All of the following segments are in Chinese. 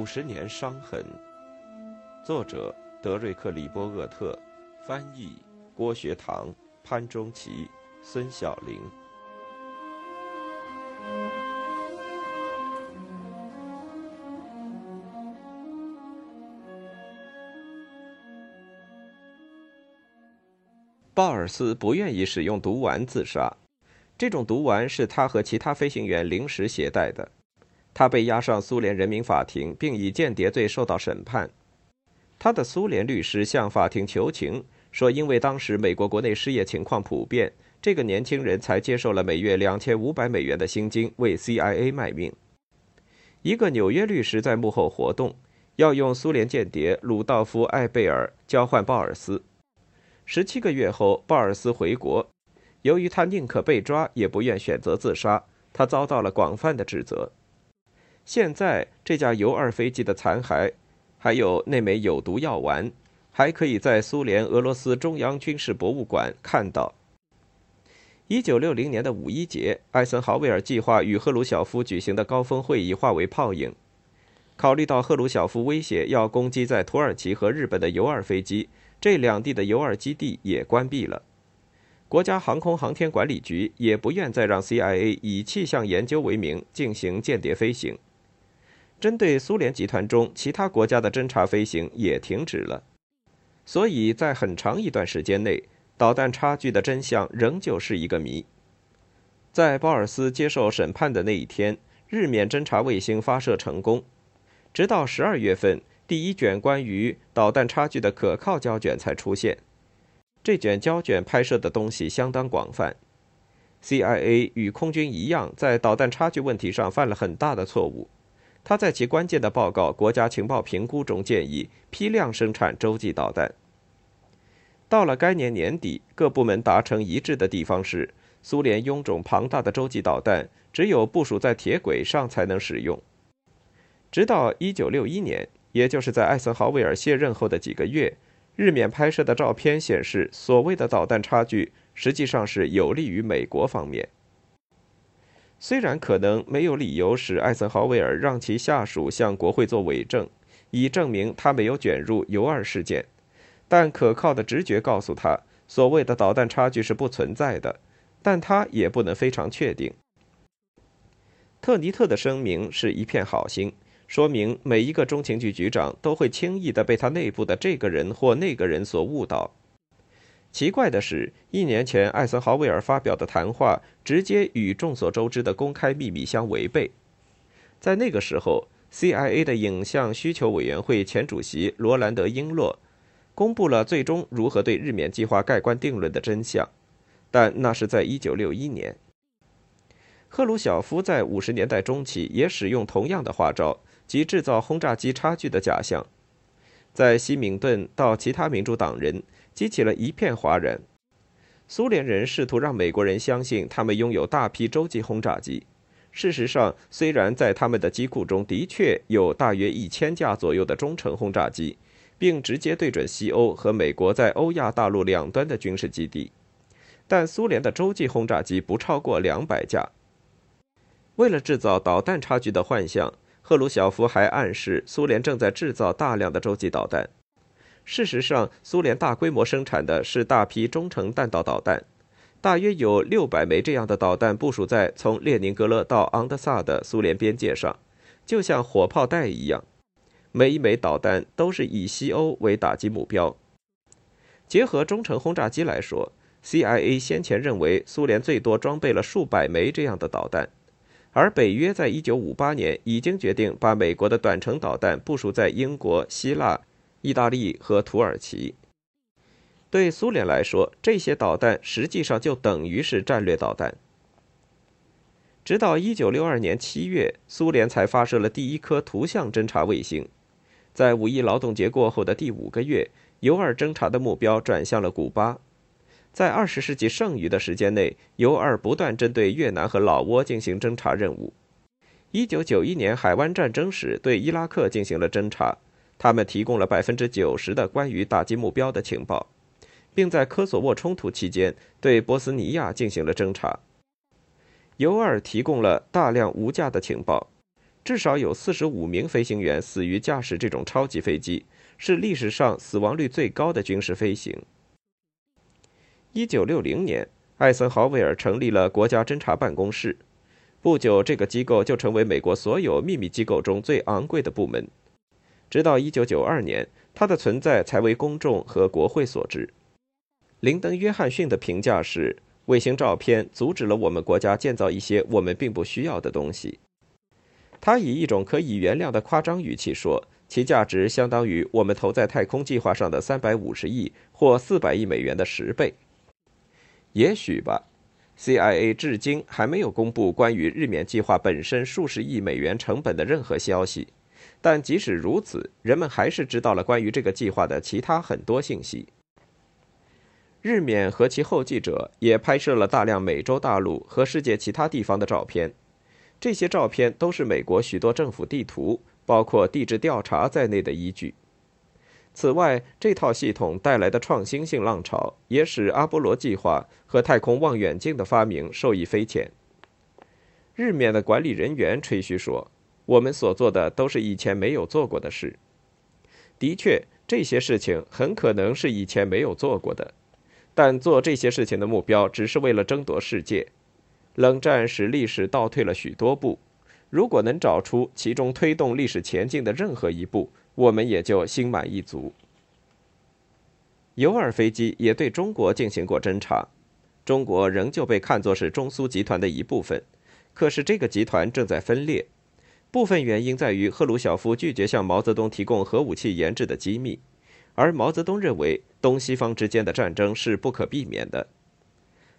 五十年伤痕。作者：德瑞克·里波厄特，翻译：郭学堂、潘中奇、孙晓玲。鲍尔斯不愿意使用毒丸自杀，这种毒丸是他和其他飞行员临时携带的。他被押上苏联人民法庭，并以间谍罪受到审判。他的苏联律师向法庭求情，说因为当时美国国内失业情况普遍，这个年轻人才接受了每月两千五百美元的薪金，为 CIA 卖命。一个纽约律师在幕后活动，要用苏联间谍鲁道夫·艾贝尔交换鲍尔斯。十七个月后，鲍尔斯回国，由于他宁可被抓，也不愿选择自杀，他遭到了广泛的指责。现在这架 U-2 飞机的残骸，还有那枚有毒药丸，还可以在苏联俄罗斯中央军事博物馆看到。一九六零年的五一节，艾森豪威尔计划与赫鲁晓夫举行的高峰会议化为泡影。考虑到赫鲁晓夫威胁要攻击在土耳其和日本的 U-2 飞机，这两地的 U-2 基地也关闭了。国家航空航天管理局也不愿再让 CIA 以气象研究为名进行间谍飞行。针对苏联集团中其他国家的侦察飞行也停止了，所以在很长一段时间内，导弹差距的真相仍旧是一个谜。在鲍尔斯接受审判的那一天，日冕侦察卫星发射成功。直到十二月份，第一卷关于导弹差距的可靠胶卷才出现。这卷胶卷拍摄的东西相当广泛。CIA 与空军一样，在导弹差距问题上犯了很大的错误。他在其关键的报告《国家情报评估》中建议批量生产洲际导弹。到了该年年底，各部门达成一致的地方是，苏联臃肿庞大的洲际导弹只有部署在铁轨上才能使用。直到1961年，也就是在艾森豪威尔卸任后的几个月，日冕拍摄的照片显示，所谓的导弹差距实际上是有利于美国方面。虽然可能没有理由使艾森豪威尔让其下属向国会做伪证，以证明他没有卷入 U-2 事件，但可靠的直觉告诉他，所谓的导弹差距是不存在的，但他也不能非常确定。特尼特的声明是一片好心，说明每一个中情局局长都会轻易地被他内部的这个人或那个人所误导。奇怪的是，一年前艾森豪威尔发表的谈话直接与众所周知的公开秘密相违背。在那个时候，CIA 的影像需求委员会前主席罗兰德·英洛公布了最终如何对日冕计划盖棺定论的真相，但那是在1961年。赫鲁晓夫在50年代中期也使用同样的花招，即制造轰炸机差距的假象，在西敏顿到其他民主党人。激起了一片哗然。苏联人试图让美国人相信他们拥有大批洲际轰炸机。事实上，虽然在他们的机库中的确有大约一千架左右的中程轰炸机，并直接对准西欧和美国在欧亚大陆两端的军事基地，但苏联的洲际轰炸机不超过两百架。为了制造导弹差距的幻象，赫鲁晓夫还暗示苏联正在制造大量的洲际导弹。事实上，苏联大规模生产的是大批中程弹道导弹，大约有六百枚这样的导弹部署在从列宁格勒到昂德萨的苏联边界上，就像火炮弹一样。每一枚导弹都是以西欧为打击目标。结合中程轰炸机来说，CIA 先前认为苏联最多装备了数百枚这样的导弹，而北约在一九五八年已经决定把美国的短程导弹部署在英国、希腊。意大利和土耳其，对苏联来说，这些导弹实际上就等于是战略导弹。直到1962年7月，苏联才发射了第一颗图像侦察卫星。在五一劳动节过后的第五个月，U-2 侦察的目标转向了古巴。在20世纪剩余的时间内，U-2 不断针对越南和老挝进行侦察任务。1991年海湾战争时，对伊拉克进行了侦察。他们提供了百分之九十的关于打击目标的情报，并在科索沃冲突期间对波斯尼亚进行了侦查。尤尔提供了大量无价的情报，至少有四十五名飞行员死于驾驶这种超级飞机，是历史上死亡率最高的军事飞行。一九六零年，艾森豪威尔成立了国家侦察办公室，不久，这个机构就成为美国所有秘密机构中最昂贵的部门。直到一九九二年，它的存在才为公众和国会所知。林登·约翰逊的评价是：卫星照片阻止了我们国家建造一些我们并不需要的东西。他以一种可以原谅的夸张语气说：“其价值相当于我们投在太空计划上的三百五十亿或四百亿美元的十倍。”也许吧。CIA 至今还没有公布关于日冕计划本身数十亿美元成本的任何消息，但即使如此，人们还是知道了关于这个计划的其他很多信息。日冕和其后继者也拍摄了大量美洲大陆和世界其他地方的照片。这些照片都是美国许多政府地图，包括地质调查在内的依据。此外，这套系统带来的创新性浪潮也使阿波罗计划和太空望远镜的发明受益匪浅。日冕的管理人员吹嘘说：“我们所做的都是以前没有做过的事。”的确，这些事情很可能是以前没有做过的，但做这些事情的目标只是为了争夺世界。冷战使历史倒退了许多步，如果能找出其中推动历史前进的任何一步，我们也就心满意足。尤尔飞机也对中国进行过侦察，中国仍旧被看作是中苏集团的一部分，可是这个集团正在分裂，部分原因在于赫鲁晓夫拒绝向毛泽东提供核武器研制的机密，而毛泽东认为东西方之间的战争是不可避免的。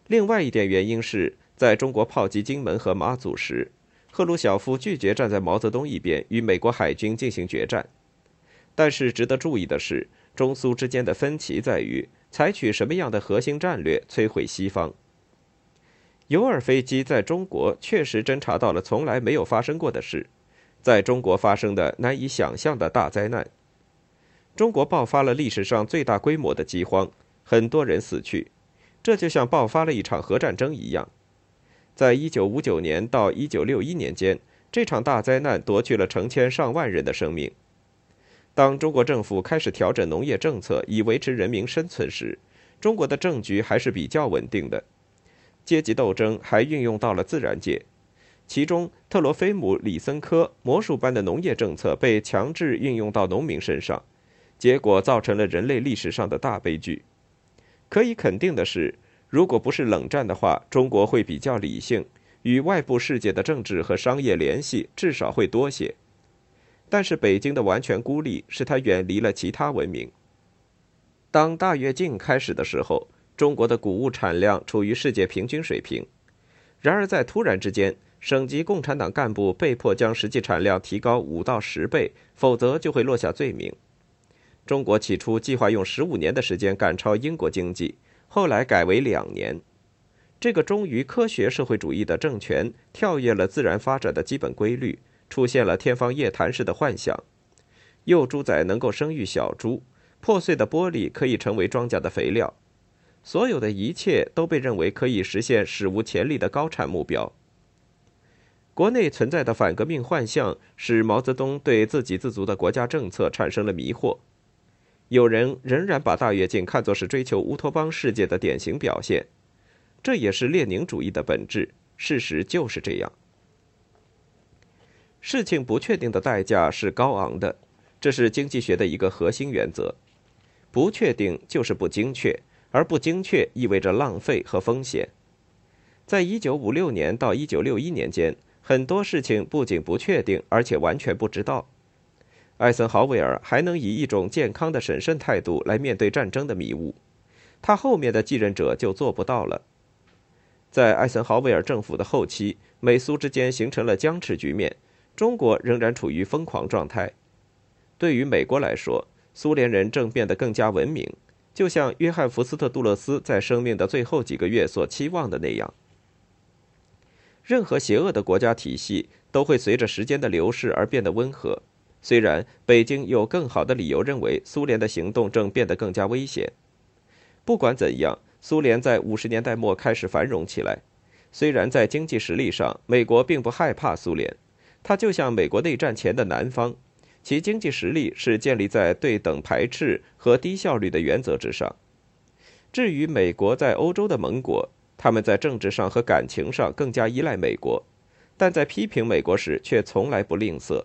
另外一点原因是。在中国炮击金门和马祖时，赫鲁晓夫拒绝站在毛泽东一边与美国海军进行决战。但是值得注意的是，中苏之间的分歧在于采取什么样的核心战略摧毁西方。尤尔飞机在中国确实侦察到了从来没有发生过的事，在中国发生的难以想象的大灾难。中国爆发了历史上最大规模的饥荒，很多人死去，这就像爆发了一场核战争一样。在一九五九年到一九六一年间，这场大灾难夺去了成千上万人的生命。当中国政府开始调整农业政策以维持人民生存时，中国的政局还是比较稳定的。阶级斗争还运用到了自然界，其中特罗菲姆·里森科魔术般的农业政策被强制运用到农民身上，结果造成了人类历史上的大悲剧。可以肯定的是。如果不是冷战的话，中国会比较理性，与外部世界的政治和商业联系至少会多些。但是北京的完全孤立使它远离了其他文明。当大跃进开始的时候，中国的谷物产量处于世界平均水平。然而在突然之间，省级共产党干部被迫将实际产量提高五到十倍，否则就会落下罪名。中国起初计划用十五年的时间赶超英国经济。后来改为两年，这个忠于科学社会主义的政权跳跃了自然发展的基本规律，出现了天方夜谭式的幻想：幼猪仔能够生育小猪，破碎的玻璃可以成为庄稼的肥料，所有的一切都被认为可以实现史无前例的高产目标。国内存在的反革命幻象，使毛泽东对自给自足的国家政策产生了迷惑。有人仍然把大跃进看作是追求乌托邦世界的典型表现，这也是列宁主义的本质。事实就是这样。事情不确定的代价是高昂的，这是经济学的一个核心原则。不确定就是不精确，而不精确意味着浪费和风险。在一九五六年到一九六一年间，很多事情不仅不确定，而且完全不知道。艾森豪威尔还能以一种健康的审慎态度来面对战争的迷雾，他后面的继任者就做不到了。在艾森豪威尔政府的后期，美苏之间形成了僵持局面，中国仍然处于疯狂状态。对于美国来说，苏联人正变得更加文明，就像约翰·福斯特·杜勒斯在生命的最后几个月所期望的那样。任何邪恶的国家体系都会随着时间的流逝而变得温和。虽然北京有更好的理由认为苏联的行动正变得更加危险，不管怎样，苏联在五十年代末开始繁荣起来。虽然在经济实力上，美国并不害怕苏联，它就像美国内战前的南方，其经济实力是建立在对等排斥和低效率的原则之上。至于美国在欧洲的盟国，他们在政治上和感情上更加依赖美国，但在批评美国时却从来不吝啬。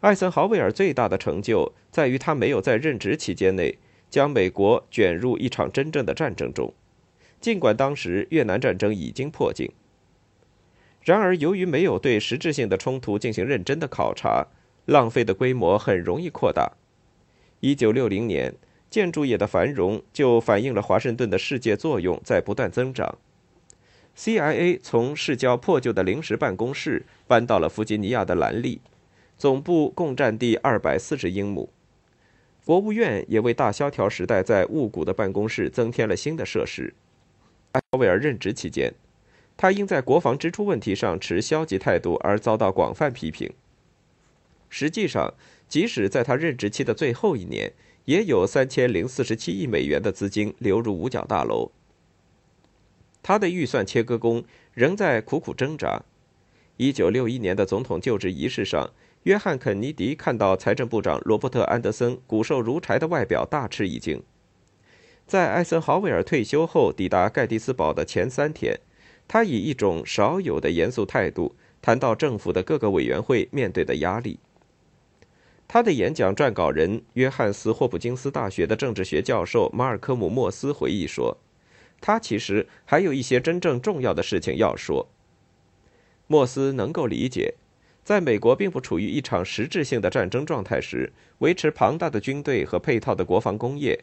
艾森豪威尔最大的成就在于他没有在任职期间内将美国卷入一场真正的战争中，尽管当时越南战争已经迫近。然而，由于没有对实质性的冲突进行认真的考察，浪费的规模很容易扩大。一九六零年，建筑业的繁荣就反映了华盛顿的世界作用在不断增长。CIA 从市郊破旧的临时办公室搬到了弗吉尼亚的兰利，总部共占地二百四十英亩。国务院也为大萧条时代在雾谷的办公室增添了新的设施。艾奥威尔任职期间。他因在国防支出问题上持消极态度而遭到广泛批评。实际上，即使在他任职期的最后一年，也有三千零四十七亿美元的资金流入五角大楼。他的预算切割工仍在苦苦挣扎。一九六一年的总统就职仪式上，约翰·肯尼迪看到财政部长罗伯特·安德森骨瘦如柴的外表，大吃一惊。在艾森豪威尔退休后抵达盖蒂斯堡的前三天。他以一种少有的严肃态度谈到政府的各个委员会面对的压力。他的演讲撰稿人约翰斯霍普金斯大学的政治学教授马尔科姆莫斯回忆说：“他其实还有一些真正重要的事情要说。”莫斯能够理解，在美国并不处于一场实质性的战争状态时，维持庞大的军队和配套的国防工业，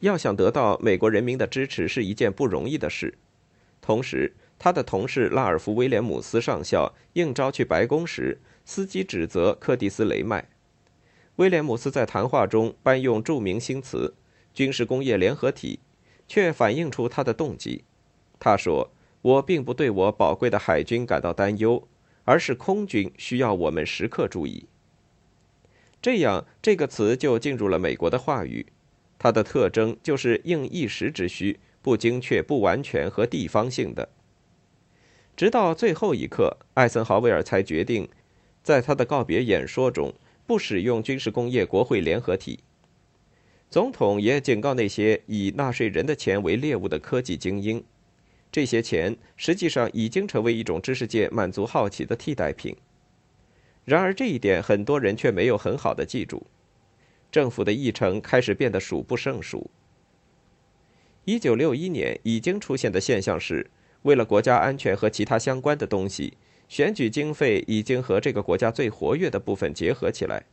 要想得到美国人民的支持是一件不容易的事。同时，他的同事拉尔夫·威廉姆斯上校应召去白宫时，司机指责柯蒂斯·雷麦。威廉姆斯在谈话中搬用著名新词“军事工业联合体”，却反映出他的动机。他说：“我并不对我宝贵的海军感到担忧，而是空军需要我们时刻注意。”这样，这个词就进入了美国的话语。它的特征就是应一时之需，不精确、不完全和地方性的。直到最后一刻，艾森豪威尔才决定，在他的告别演说中不使用军事工业国会联合体。总统也警告那些以纳税人的钱为猎物的科技精英，这些钱实际上已经成为一种知识界满足好奇的替代品。然而这一点很多人却没有很好的记住。政府的议程开始变得数不胜数。一九六一年已经出现的现象是。为了国家安全和其他相关的东西，选举经费已经和这个国家最活跃的部分结合起来。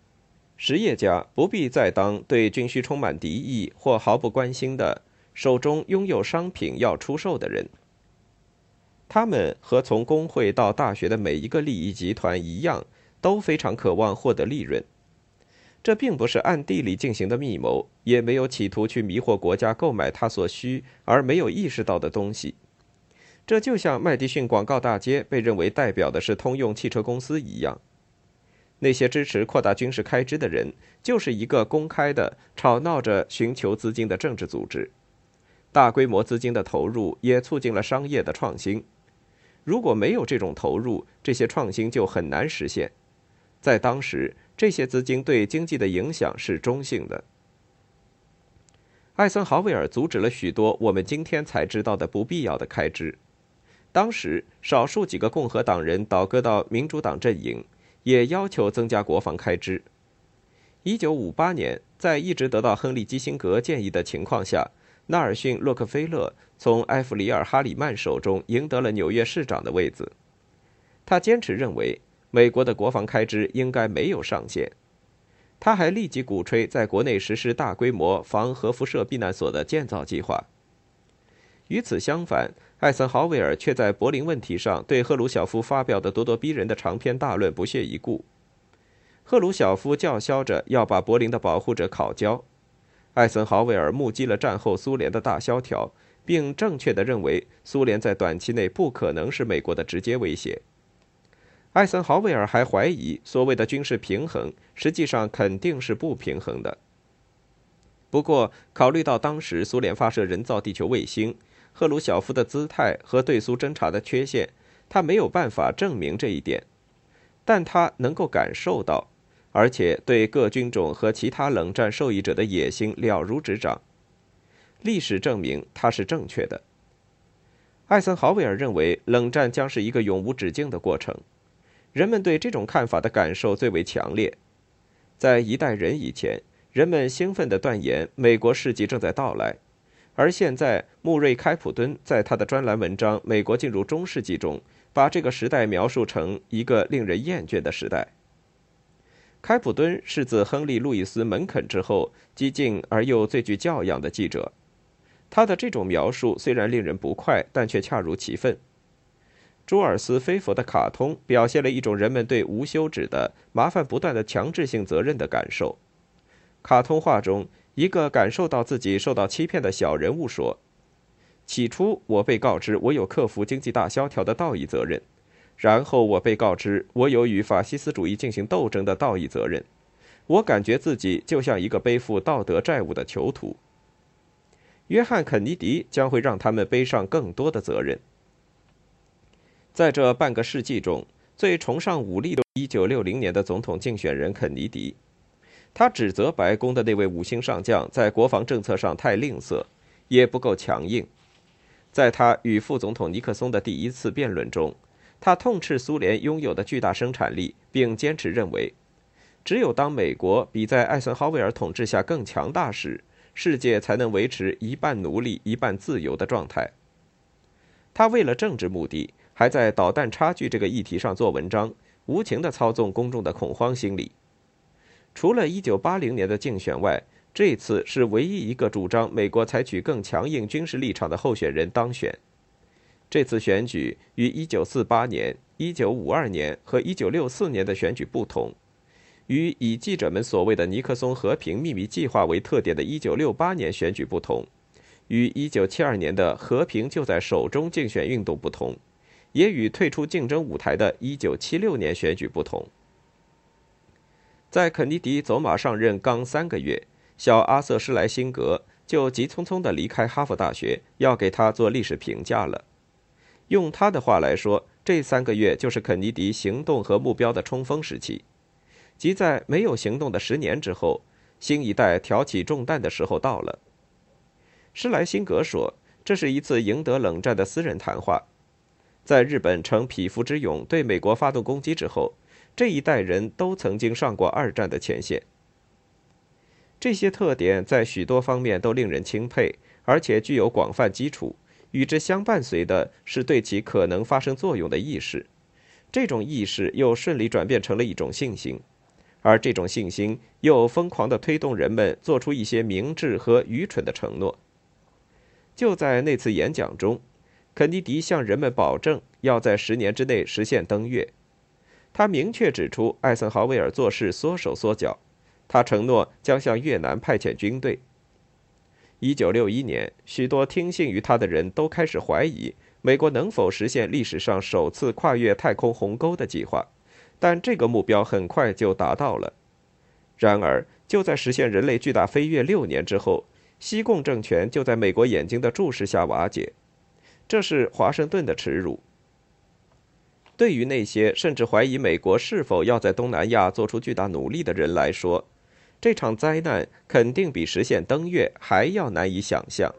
实业家不必再当对军需充满敌意或毫不关心的手中拥有商品要出售的人。他们和从工会到大学的每一个利益集团一样，都非常渴望获得利润。这并不是暗地里进行的密谋，也没有企图去迷惑国家购买他所需而没有意识到的东西。这就像麦迪逊广告大街被认为代表的是通用汽车公司一样，那些支持扩大军事开支的人，就是一个公开的吵闹着寻求资金的政治组织。大规模资金的投入也促进了商业的创新。如果没有这种投入，这些创新就很难实现。在当时，这些资金对经济的影响是中性的。艾森豪威尔阻止了许多我们今天才知道的不必要的开支。当时，少数几个共和党人倒戈到民主党阵营，也要求增加国防开支。1958年，在一直得到亨利·基辛格建议的情况下，纳尔逊·洛克菲勒从埃弗里尔·哈里曼手中赢得了纽约市长的位子。他坚持认为，美国的国防开支应该没有上限。他还立即鼓吹在国内实施大规模防核辐射避难所的建造计划。与此相反，艾森豪威尔却在柏林问题上对赫鲁晓夫发表的咄咄逼人的长篇大论不屑一顾。赫鲁晓夫叫嚣着要把柏林的保护者烤焦，艾森豪威尔目击了战后苏联的大萧条，并正确的认为苏联在短期内不可能是美国的直接威胁。艾森豪威尔还怀疑所谓的军事平衡实际上肯定是不平衡的。不过，考虑到当时苏联发射人造地球卫星。赫鲁晓夫的姿态和对苏侦察的缺陷，他没有办法证明这一点。但他能够感受到，而且对各军种和其他冷战受益者的野心了如指掌。历史证明他是正确的。艾森豪威尔认为，冷战将是一个永无止境的过程。人们对这种看法的感受最为强烈。在一代人以前，人们兴奋地断言美国世纪正在到来，而现在，穆瑞开普敦在他的专栏文章《美国进入中世纪》中，把这个时代描述成一个令人厌倦的时代。开普敦是自亨利·路易斯·门肯之后激进而又最具教养的记者。他的这种描述虽然令人不快，但却恰如其分。朱尔斯·菲佛的卡通表现了一种人们对无休止的、麻烦不断的强制性责任的感受。卡通画中，一个感受到自己受到欺骗的小人物说：“起初，我被告知我有克服经济大萧条的道义责任；然后，我被告知我有与法西斯主义进行斗争的道义责任。我感觉自己就像一个背负道德债务的囚徒。”约翰·肯尼迪将会让他们背上更多的责任。在这半个世纪中，最崇尚武力的1960年的总统竞选人肯尼迪，他指责白宫的那位五星上将在国防政策上太吝啬，也不够强硬。在他与副总统尼克松的第一次辩论中，他痛斥苏联拥有的巨大生产力，并坚持认为，只有当美国比在艾森豪威尔统治下更强大时。世界才能维持一半奴隶、一半自由的状态。他为了政治目的，还在导弹差距这个议题上做文章，无情地操纵公众的恐慌心理。除了1980年的竞选外，这次是唯一一个主张美国采取更强硬军事立场的候选人当选。这次选举与1948年、1952年和1964年的选举不同。与以记者们所谓的尼克松和平秘密计划为特点的1968年选举不同，与1972年的和平就在手中竞选运动不同，也与退出竞争舞台的1976年选举不同。在肯尼迪走马上任刚三个月，小阿瑟·施莱辛格就急匆匆地离开哈佛大学，要给他做历史评价了。用他的话来说，这三个月就是肯尼迪行动和目标的冲锋时期。即在没有行动的十年之后，新一代挑起重担的时候到了。施莱辛格说：“这是一次赢得冷战的私人谈话。在日本逞匹夫之勇对美国发动攻击之后，这一代人都曾经上过二战的前线。这些特点在许多方面都令人钦佩，而且具有广泛基础。与之相伴随的是对其可能发生作用的意识，这种意识又顺利转变成了一种信心。”而这种信心又疯狂地推动人们做出一些明智和愚蠢的承诺。就在那次演讲中，肯尼迪向人们保证要在十年之内实现登月。他明确指出，艾森豪威尔做事缩手缩脚。他承诺将向越南派遣军队。1961年，许多听信于他的人都开始怀疑美国能否实现历史上首次跨越太空鸿沟的计划。但这个目标很快就达到了。然而，就在实现人类巨大飞跃六年之后，西贡政权就在美国眼睛的注视下瓦解。这是华盛顿的耻辱。对于那些甚至怀疑美国是否要在东南亚做出巨大努力的人来说，这场灾难肯定比实现登月还要难以想象。